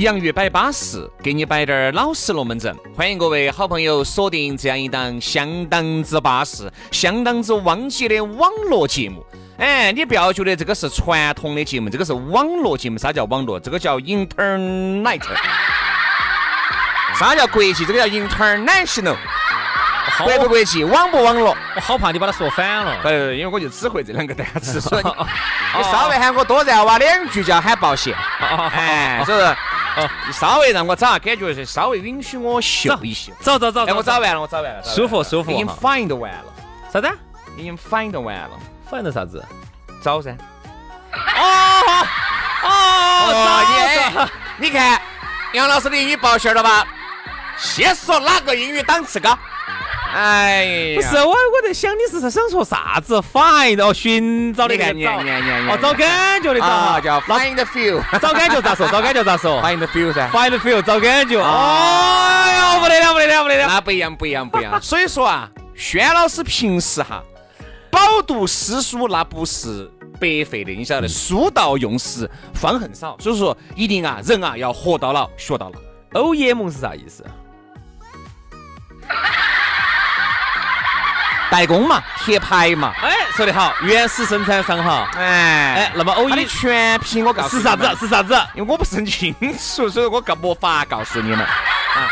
洋芋摆巴适，给你摆点儿老实龙门阵。欢迎各位好朋友锁定这样一档相当之巴适、相当之汪杰的网络节目。哎，你不要觉得这个是传统的节目，这个是网络节目。啥叫网络？这个叫 Internet。啥叫国际？这个叫 International。国不国际？网不网络？我好怕你把它说反了。呃，因为我就只会这两个单词，所以你稍微喊我多绕哇两句就要喊抱歉。哎，所以说。哦，你稍微让我找下感觉，是稍微允许我秀一秀。走走走，哎，我找完了，我找完了，舒服舒服。已经 find 完了，啥子？已经 find 完了，find 啥子？找噻。哦哦，你你看杨老师的英语报线了吧？先说哪个英语档次高？哎，不是我，我在想你是想说啥子？find 哦，寻找的感觉，哦，找感觉的找，叫 find the feel，找感觉咋说？找感觉咋说？find the feel 噻，find the feel 找感觉。哎呀，不得了，不得了，不得了，那不一样，不一样，不一样。所以说啊，轩老师平时哈饱读诗书，那不是白费的，你晓得，书到用时方恨少。所以说，一定啊，人啊要活到老，学到老。OEM 是啥意思？代工嘛，贴牌嘛，哎，说得好，原始生产商哈，哎。哎，那么 O E 全品我告诉是啥子？是啥子？因为我不是很清楚，所以我告没法告诉你们。啊，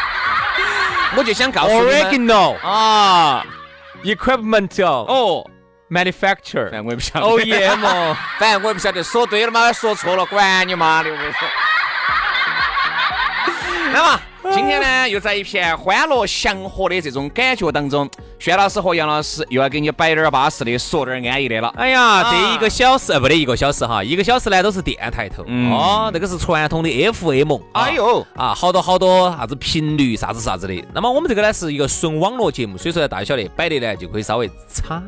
我就想告诉你们，Original 啊，Equipment 哦，Manufacturer，我也不晓得，OEM，反正我也不晓得，说对了嘛，说错了，管你妈的，我跟你说。那么。今天呢，又在一片欢乐祥和的这种感觉当中，轩老师和杨老师又要给你摆点巴适的，说点安逸的了。哎呀，这一个小时，呃，不得一个小时哈，一个小时呢都是电台头，哦，那个是传统的 FM。哎呦，啊，好多好多啥子频率，啥子啥子的。那么我们这个呢是一个纯网络节目，所以说呢大家晓得摆的呢就可以稍微差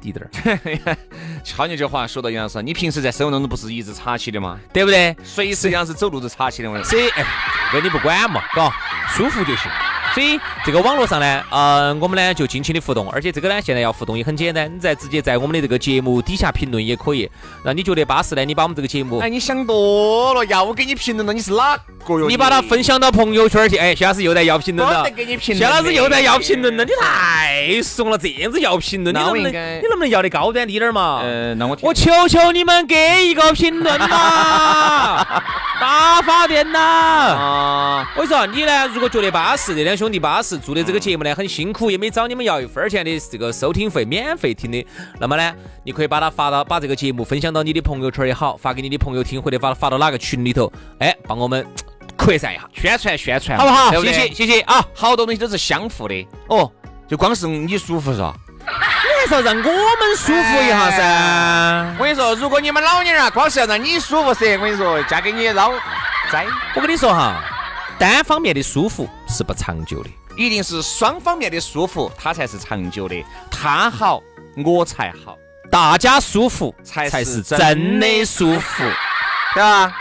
滴点儿。瞧你这话说到杨老师，你平时在生活当中不是一直插起的吗？对不对？随时杨是走路都插起的嘛。所以，哎，这你不管。嘛，嘎，舒服就行。所以这个网络上呢，呃，我们呢就尽情的互动，而且这个呢现在要互动也很简单，你再直接在我们的这个节目底下评论也可以。那你觉得巴适呢，你把我们这个节目，哎，你想多了，要我给你评论了，你是哪个哟？你把它分享到朋友圈去，哎，薛老师又在要评论了，给你评论。薛老师又在要评论了，你太怂了，这样子要评论，你能不能，你能不能要的高端低点嘛？呃，那我我求求你们给一个评论嘛，大发电呐！啊，我跟你说，你呢，如果觉得巴适，这两兄弟巴士，做的。这个节目呢很辛苦，也没找你们要一分钱的这个收听费，免费听的。那么呢，你可以把它发到，把这个节目分享到你的朋友圈也好，发给你的朋友听，或者把它发到哪个群里头，哎，帮我们 扩散一下，宣传宣传，好不好？谢谢谢谢啊！好多东西都是相互的哦，就光是你舒服是吧？你还是要让我们舒服一下噻。我跟你说，如果你们老娘啊，光是要让你舒服噻，我跟你说，嫁给你老栽。我跟你说哈，单方面的舒服是不长久的。一定是双方面的舒服，它才是长久的。他好，我才好，大家舒服才才是真的舒服，对吧？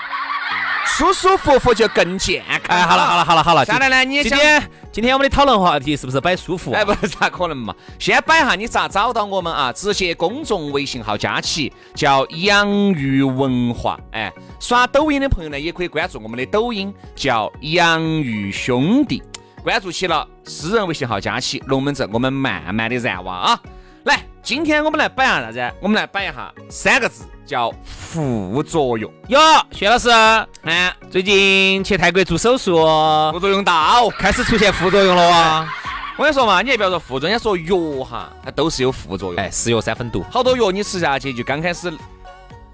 舒舒服服就更健康。哎，好了好了好了好了，下来呢，你今天今天我们的讨论话题是不是摆舒服？哎，不是咋可能嘛？先摆下，你咋找到我们啊？直接公众微信号加起，叫养育文化。哎，刷抖音的朋友呢，也可以关注我们的抖音，叫养育兄弟。关注起了，私人微信号加起龙门阵，我们慢慢的燃哇啊！来，今天我们来摆下啥子？我们来摆一下三个字，叫副作用。哟，薛老师，哎，最近去泰国做手术，副作用大哦，开始出现副作用了啊！我跟你说嘛，你也不要说副作用，人家说药哈，它都是有副作用。哎，是药三分毒，好多药你吃下去就刚开始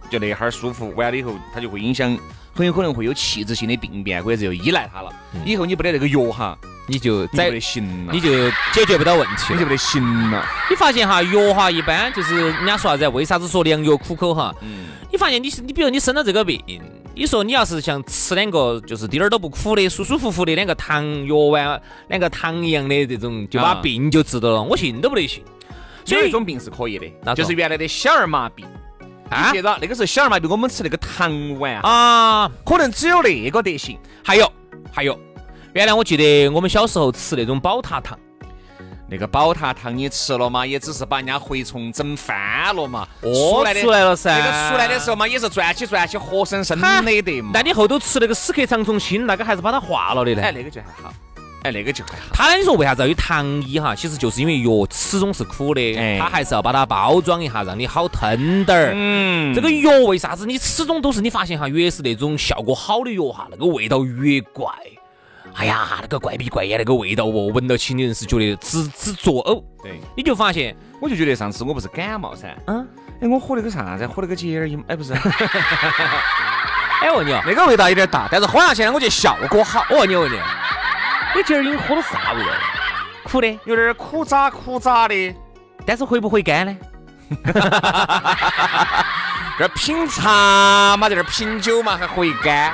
就那哈儿舒服，完了以后它就会影响，很有可能会有器质性的病变，或者又依赖它了。以后你不得那个药哈。你就再不行了，你就解决不到问题，你就不得行了。你发现哈，药哈一般就是人家说啥子？为啥子说良药苦口哈？嗯。你发现你是你，比如你生了这个病，你说你要是像吃两个就是滴点儿都不苦的、舒舒服服的两个糖药丸，两个糖一样的这种，就把病就治到了，我信都不得信。有一种病是可以的，就是原来的小儿麻痹。啊。记得那个时候小儿麻痹，我们吃那个糖丸啊，可能只有那个得行。还有，还有。原来我记得我们小时候吃那种宝塔糖，那个宝塔糖你吃了嘛，也只是把人家蛔虫整翻了嘛。哦，出来了噻。那个出来的时候嘛，也是转起转起，活生生的得嘛。但你后头吃那个死壳长虫心，那个还是把它化了的呢。哎，那个就还好。哎，那个就还好。他你说为啥子要有糖衣哈？其实就是因为药始终是苦的，他还是要把它包装一下，让你好吞点儿。嗯。这个药为啥子你始终都是你发现哈，越是那种效果好的药哈，那个味道越怪。哎呀，那个怪鼻怪眼那个味道哦，闻到起的人是觉得直直作呕。对，你就发现，我就觉得上次我不是感冒噻，嗯，哎，我喝了个啥子？喝了个洁尔饮，哎，不是。哎，问你哦，那个味道有点大，但是喝下去呢，我觉得效果好。我问你，问你，你洁喝的啥味道？苦的，有点苦渣苦渣的，但是回不回甘呢？这品茶嘛，在这品酒嘛，还回甘。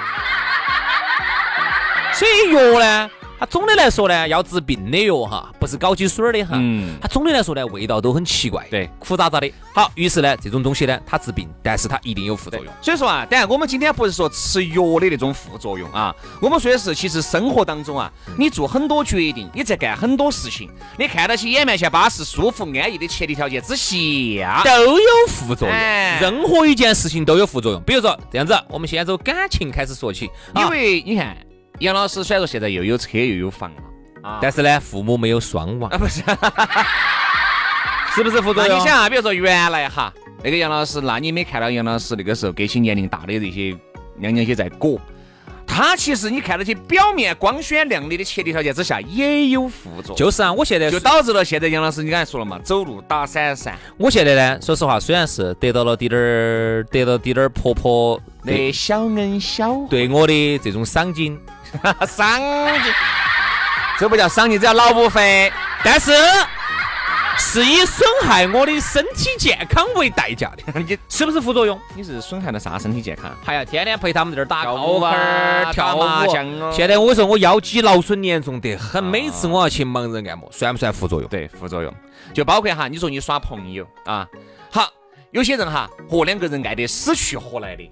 所以药呢，它总的来说呢，要治病的药哈，不是搞起水儿的哈。嗯。它总的来说呢，味道都很奇怪，对，苦渣渣的。好，于是呢，这种东西呢，它治病，但是它一定有副作用。所以说啊，等下我们今天不是说吃药的那种副作用啊，我们说的是，其实生活当中啊，你做很多决定，你在干很多事情，你看到起眼面前巴适、舒服、安逸的前提条件之下，都有副作用。任何一件事情都有副作用。比如说这样子，我们先从感情开始说起，因为你看。杨老师虽然说现在又有车又有房了，啊，但是呢，父母没有双亡啊，不是，是不是副作用？你想啊，比如说原来哈，那个杨老师，那你没看到杨老师那个时候给起年龄大的这些娘娘些在裹，他其实你看到起表面光鲜亮丽的前提条件之下，也有副作用。就是啊，我现在就导致了现在杨老师你刚才说了嘛，走路打闪闪。我现在呢，说实话，虽然是得到了滴点儿，得到滴点儿婆婆的小恩小对我的这种赏金。赏金，这不叫赏金，这叫劳务费。但是是以损害我的身体健康为代价的，你是不是副作用？你是损害了啥身体健康？还要天天陪他们在这儿打高分儿、跳麻将哦。现在我跟你说，我腰肌劳损严重得很，每次我要去盲人按摩，算不算副作用？对，副作用就包括哈，你说你耍朋友啊，好。有些人哈和两个人爱得死去活来的，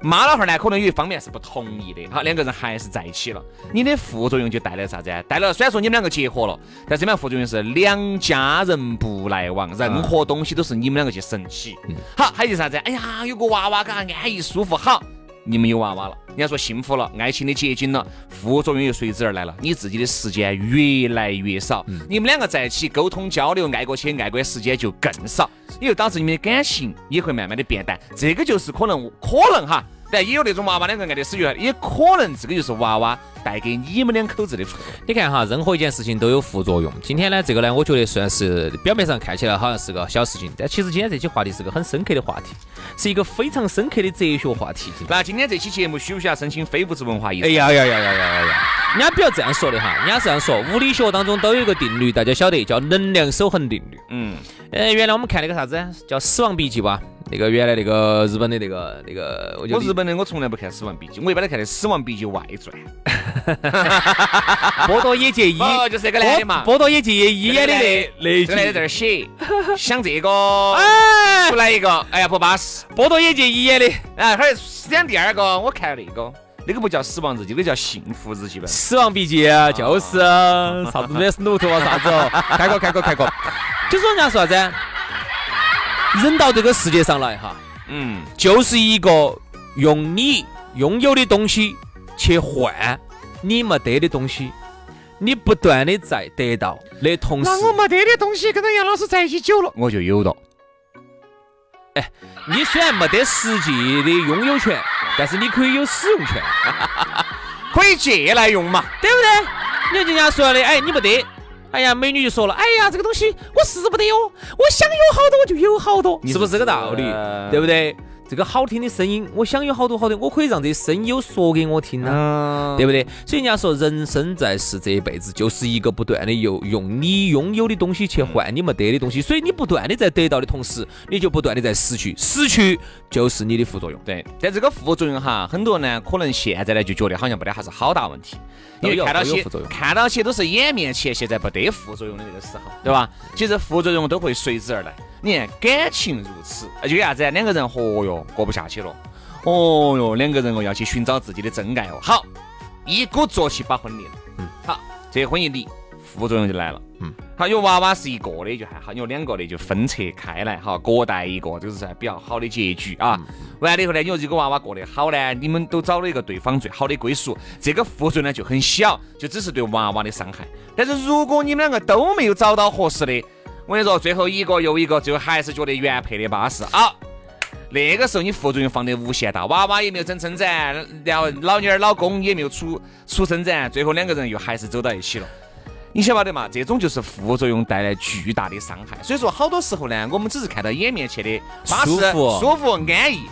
妈老汉儿呢可能有一方面是不同意的，好两个人还是在一起了。你的副作用就带来啥子？带了虽然说你们两个结合了，但这边副作用是两家人不来往，任何东西都是你们两个去神起。好，还有啥子？哎呀，有个娃娃嘎，安逸舒服。好，你们有娃娃了。人家说幸福了，爱情的结晶了，副作用又随之而来了。你自己的时间越来越少，你们两个在一起沟通交流，爱过去爱过的时间就更少，也就导致你们的感情也会慢慢的变淡。这个就是可能可能哈。但也有那种娃娃两个爱的死去，也可能这个就是娃娃带给你们两口子的副作用。你看哈，任何一件事情都有副作用。今天呢，这个呢，我觉得算是表面上看起来好像是个小事情，但其实今天这期话题是个很深刻的话题，是一个非常深刻的哲学话题。那今天这期节目需不需要申请非物质文化遗产？哎呀呀呀呀呀呀！人家不要这样说的哈，人家是这样说，物理学当中都有一个定律，大家晓得叫能量守恒定律。嗯，呃，原来我们看那个啥子叫《死亡笔记》吧。那个原来那个日本的那个那个，我日本的我从来不看《死亡笔记》，我一般都看的《死亡笔记外传》。波多野结衣，哦，就是这个男的嘛。波多野结衣演的那那个男的在这儿写，想这个，哎，出来一个，哎呀不巴适。波多野结衣演的，哎，还讲第二个，我看那个，那个不叫《死亡日记》，那个叫《幸福日记》吧？《死亡笔记》就是啥子 Miss n o t 啊，啥子哦，看过看过看过。就说人家说啥子？人到这个世界上来哈，嗯，就是一个用你拥有的东西去换你没得的东西，你不断的在得到的同时，那我没得的东西跟着杨老师在一起久了，我就有了。哎，你虽然没得实际的拥有权，但是你可以有使用权，可以借来用嘛，对不对？你看人家说的，哎，你没得，哎呀，美女就说了，哎呀，这个东西我是不得哟，我想有好多我就有好多，是不是这个道理？对不对？这个好听的声音，我想有好多好多，我可以让这声优说给我听啊，对不对？所以人家说，人生在世这一辈子，就是一个不断的用用你拥有的东西去换你没得的东西，所以你不断的在得到的同时，你就不断的在失去，失去就是你的副作用。对，但这个副作用哈，很多人呢，可能现在呢就觉得好像没得啥是好大问题，因为看到些看到些都是眼面前，现在不得副作用的那个时候，对吧？其实副作用都会随之而来。你看，感情如此，就啥子？两个人，哦哟，过不下去了，哦哟，两个人哦要去寻找自己的真爱哦。好，一鼓作气把婚离了。嗯，好，这婚一离，副作用就来了。嗯，好，有娃娃是一个的就还好，有两个的就分拆开来，哈，各带一个，这个是比较好的结局啊。完了以后呢，你说这个娃娃过得好呢，你们都找了一个对方最好的归属，这个副作用呢就很小，就只是对娃娃的伤害。但是如果你们两个都没有找到合适的，我跟你说，最后一个又一个，最后还是觉得原配的巴适啊！那个时候你副作用放得无限大，娃娃也没有整称赞，然后老女儿老公也没有出出称赞，最后两个人又还是走到一起了。你晓不晓得嘛？这种就是副作用带来巨大的伤害。所以说，好多时候呢，我们只是看到眼面前的巴适、舒服、安逸，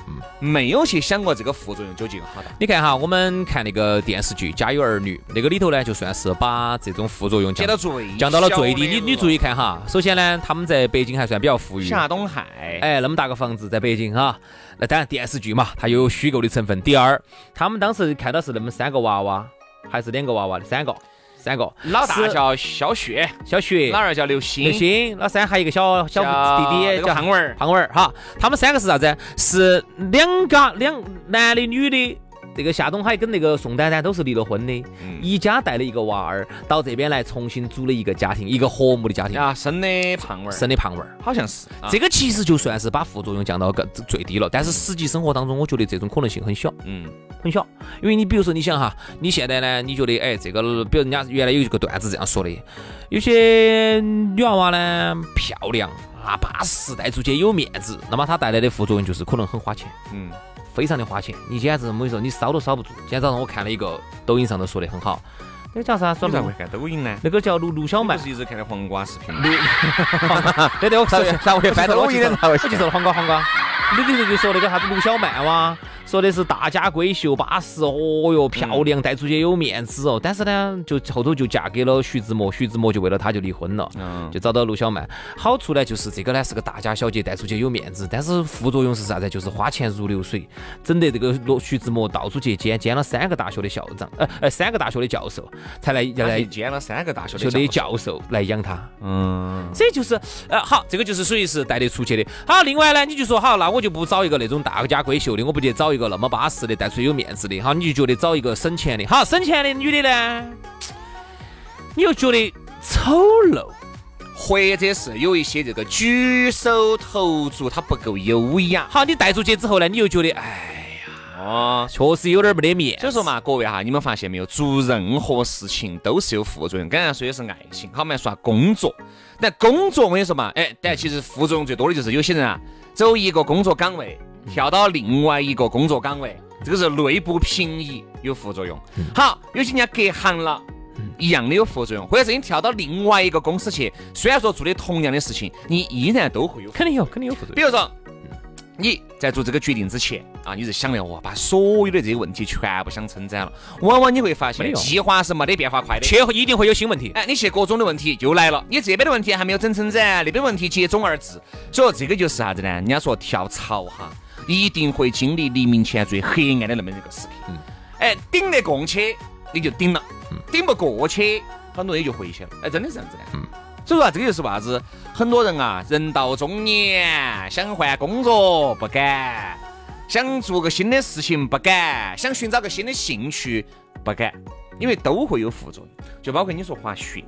没有去想过这个副作用究竟有好大。你看哈，我们看那个电视剧《家有儿女》，那个里头呢，就算是把这种副作用降到最降到了最低。你你注意看哈，首先呢，他们在北京还算比较富裕，夏东海，哎，那么大个房子在北京哈。那当然电视剧嘛，它有虚构的成分。第二，他们当时看到是那么三个娃娃，还是两个娃娃的三个。三个，老大叫肖雪，小雪，老二叫刘星，刘星，老三还有一个小小弟弟叫胖娃儿，胖娃儿哈。他们三个是啥子？是两家两男的女的。这个夏东海跟那个宋丹丹都是离了婚的，一家带了一个娃儿到这边来重新组了一个家庭，一个和睦的家庭。啊，生的胖娃儿，生的胖娃儿，好像是。这个其实就算是把副作用降到更最低了，但是实际生活当中，我觉得这种可能性很小，嗯，很小。因为你比如说，你想哈，你现在呢，你觉得哎，这个比如人家原来有一个段子这样说的，有些女娃娃呢漂亮啊巴适，带出去有面子，那么它带来的副作用就是可能很花钱，嗯。非常的花钱，你简直我跟你说，你烧都烧不住。今天早上我看了一个抖音上头说的很好，那个叫啥？说啥会看抖音呢？那个叫卢卢小曼，是一直看的黄瓜视频。对对，我上上回翻抖音的，我就说了，黄瓜黄瓜。你里头就说那个啥子卢小曼哇。说的是大家闺秀巴适哦哟漂亮带出去有面子哦，但是呢就后头就嫁给了徐志摩，徐志摩就为了她就离婚了，就找到陆小曼。好处呢就是这个呢是个大家小姐带出去有面子，但是副作用是啥子？就是花钱如流水，整得这个罗徐志摩到处去兼兼了三个大学的校长，呃呃三个大学的教授才来来兼了三个大学的教授来养他。嗯，这就是呃好，这个就是属于是带得出去的。好，另外呢你就说好，那我就不找一个那种大家闺秀的，我不去找一个。那么巴适的，带出去有面子的，哈，你就觉得找一个省钱的，好，省钱的女的呢，你又觉得丑陋，或者是有一些这个举手投足她不够优雅，好，你带出去之后呢，你又觉得，哎呀，哦，确实有点没得面。所以说嘛，各位哈，你们发现没有，做任何事情都是有副作用。刚才说的是爱情，好，我们来说工作，那工作我跟你说嘛，哎，但其实副作用最多的就是有些人啊，走一个工作岗位。跳到另外一个工作岗位，这个是内部平移有副作用。好，有些人家隔行了，一样的有副作用。或者是你跳到另外一个公司去，虽然说做的同样的事情，你依然都会有，肯定有，肯定有副作用。比如说你在做这个决定之前啊，你是想的哇，把所有的这些问题全部想称赞了，往往你会发现计划是没得变化快的，切一定会有新问题。哎，你去各种的问题又来了，你这边的问题还没有整称赞，那边问题接踵而至。所以这个就是啥子呢？人家说跳槽哈。一定会经历黎明前最黑暗的那么一个时刻。嗯，哎，顶得过去你就顶了，顶不过去很多也就回去了。哎，真的是这样子的。嗯，所以说这个就是为啥子？很多人啊，人到中年想换工作不敢，想做个新的事情不敢，想寻找个新的兴趣不敢，因为都会有副作用。就包括你说滑雪，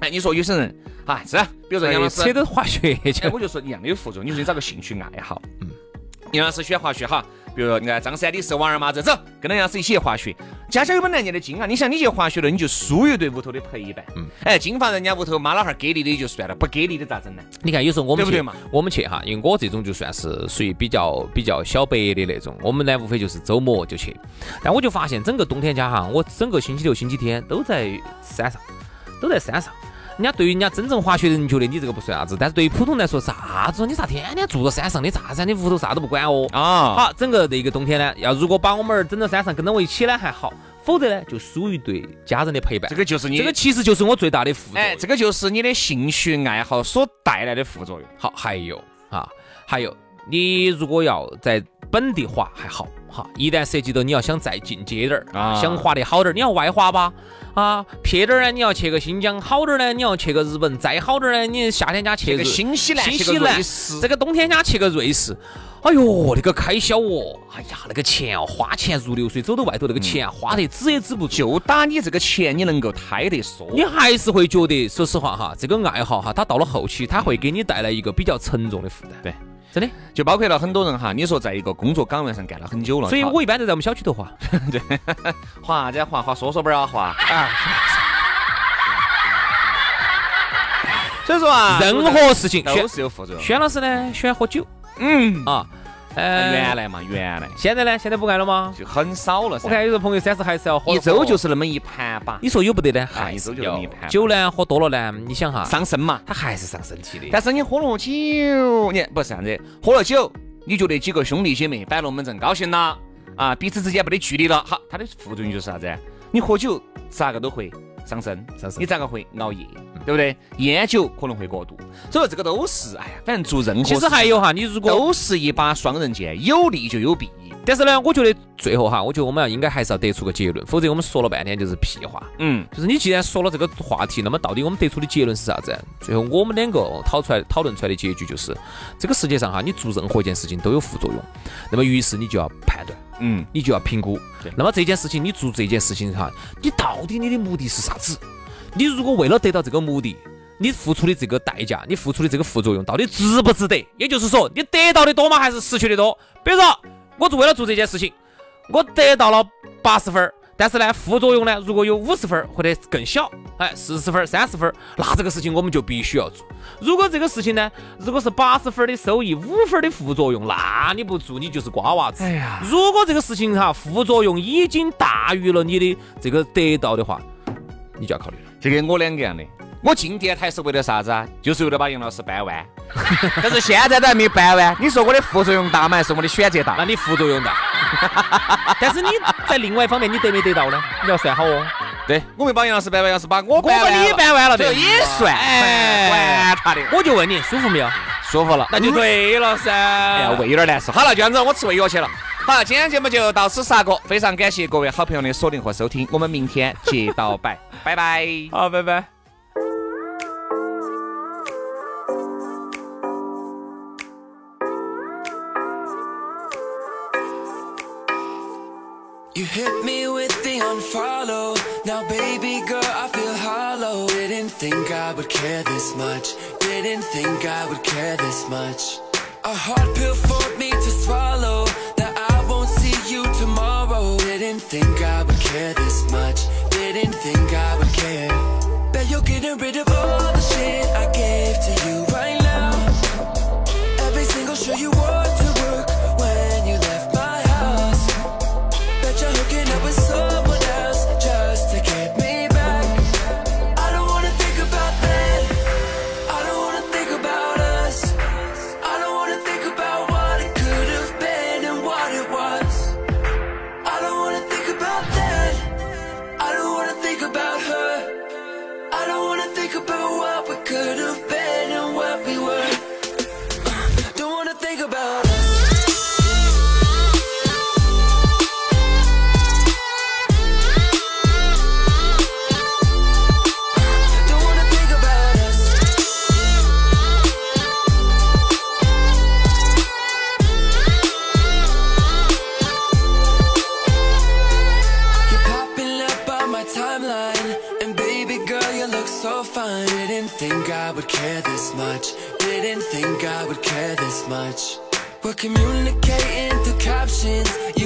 哎，你说有些人啊是，比如说杨老师扯到滑雪，去，我就说一样的有副作用。你说你找个兴趣爱好，嗯。杨老师喜欢滑雪哈。比如说，你看张三李四王二麻子，走，跟杨老师一起去滑雪。家家有本难念的经啊！你想，你去滑雪了，你就输于对屋头的陪伴。嗯，哎，金发人家屋头妈老汉儿给力的也就算了，不给力的咋整呢？你看，有时候我们对不对嘛？我们去哈，因为我这种就算是属于比较比较小白的那种，我们呢无非就是周末就去。但我就发现，整个冬天家哈，我整个星期六、星期天都在山上，都在山上。人家对于人家真正滑雪的人觉得你这个不算啥子，但是对于普通来说，啥子？你咋天天住到山上你咋子？你屋头啥都不管哦。啊，好，整个那个冬天呢，要如果把我们儿整到山上跟着我一起呢还好，否则呢就属于对家人的陪伴。这个就是你，这个其实就是我最大的副作用。哎，这个就是你的兴趣爱好所带来的副作用。好，还有啊，还有你如果要在本地滑还好，哈，一旦涉及到你要想再进阶点儿啊，想滑得好点儿，你要外滑吧。啊，撇点儿呢，你要去个新疆；好点儿呢，你要去个日本；再好点儿呢，你夏天家去个新西兰、新西兰，这个冬天家去个瑞士。哎呦，那个开销哦，哎呀，那个钱哦，花钱如流水，走到外头那个钱花得止也止不住。就打你这个钱，你能够摊得说，你还是会觉得，说实话哈，这个爱好哈，它到了后期，它会给你带来一个比较沉重的负担。对。真的，就包括了很多人哈。你说在一个工作岗位上干了很久了，所以我一般都在我们小区头滑。对，滑在滑滑说说本啊滑。啊。所以说啊，任何事情都是有副作用。轩老师呢，喜欢喝酒。嗯啊。原来嘛，原来。现在呢？现在不爱了吗？就很少了。我看有些朋友三十还是要喝。一周就是那么一盘吧。你说有不得呢？一周就那么一盘。酒呢，喝多了呢，你想哈，伤身嘛，它还是伤身体的。但是你喝了酒，你不是这样子，喝了酒，你觉得几个兄弟姐妹摆龙门阵高兴了啊，彼此之间没得距离了。好，它的副作用就是啥子？你喝酒咋个都会上身，上身。你咋个会熬夜？对不对？烟酒可能会过度，所以说这个都是，哎呀，反正做任何其实还有哈，你如果都是一把双刃剑，有利就有弊。但是呢，我觉得最后哈，我觉得我们要应该还是要得出个结论，否则我们说了半天就是屁话。嗯，就是你既然说了这个话题，那么到底我们得出的结论是啥子？最后我们两个讨出来讨论出来的结局就是，这个世界上哈，你做任何一件事情都有副作用，那么于是你就要判断，嗯，你就要评估。那么这件事情你做这件事情哈，你到底你的目的是啥子？你如果为了得到这个目的，你付出的这个代价，你付出的这个副作用到底值不值得？也就是说，你得到的多吗？还是失去的多？比如说，我做为了做这件事情，我得到了八十分，但是呢，副作用呢，如果有五十分或者更小，哎，四十分、三十分，那这个事情我们就必须要做。如果这个事情呢，如果是八十分的收益，五分的副作用，那你不做你就是瓜娃子。哎呀，如果这个事情哈，副作用已经大于了你的这个得到的话，你就要考虑了。就跟我两个样的，我进电台是为了啥子啊？就是为了把杨老师掰弯。但是现在都还没掰弯，你说我的副作用大吗？还是我的选择大？那你副作用大。但是你在另外一方面，你得没得到呢？你要算好哦。对，我没把杨老师掰弯，要是把我掰弯你掰弯了，这也算。管他的。我就问你，舒服没有？舒服了，那就对了噻。哎呀，胃有点难受。好了，这样子，我吃胃药去了。好，今天节目就到此杀过，非常感谢各位好朋友的锁定和收听，我们明天接到拜，拜拜，好，拜拜。Baby girl, I feel hollow. Didn't think I would care this much. Didn't think I would care this much. A hard pill for me to swallow. That I won't see you tomorrow. Didn't think I would care this much. Didn't think I would care. That you're getting rid of all. think about what we could have been and what we were. Uh, don't wanna think about much. We're communicating through captions. You